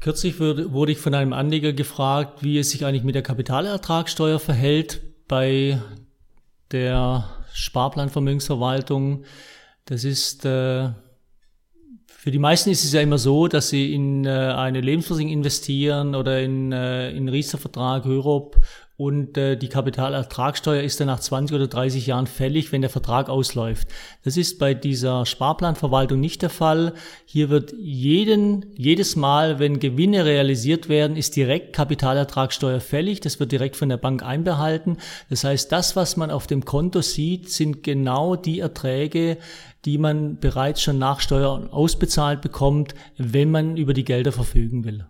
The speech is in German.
Kürzlich wurde ich von einem Anleger gefragt, wie es sich eigentlich mit der Kapitalertragssteuer verhält bei der Sparplanvermögensverwaltung. Das ist äh, für die meisten ist es ja immer so, dass sie in äh, eine Lebensversicherung investieren oder in, äh, in Riester-Vertrag, Europe und äh, die Kapitalertragssteuer ist dann nach 20 oder 30 Jahren fällig, wenn der Vertrag ausläuft. Das ist bei dieser Sparplanverwaltung nicht der Fall. Hier wird jeden, jedes Mal, wenn Gewinne realisiert werden, ist direkt Kapitalertragssteuer fällig. Das wird direkt von der Bank einbehalten. Das heißt, das, was man auf dem Konto sieht, sind genau die Erträge, die man bereits schon nach Steuer ausbezahlt bekommt, wenn man über die Gelder verfügen will.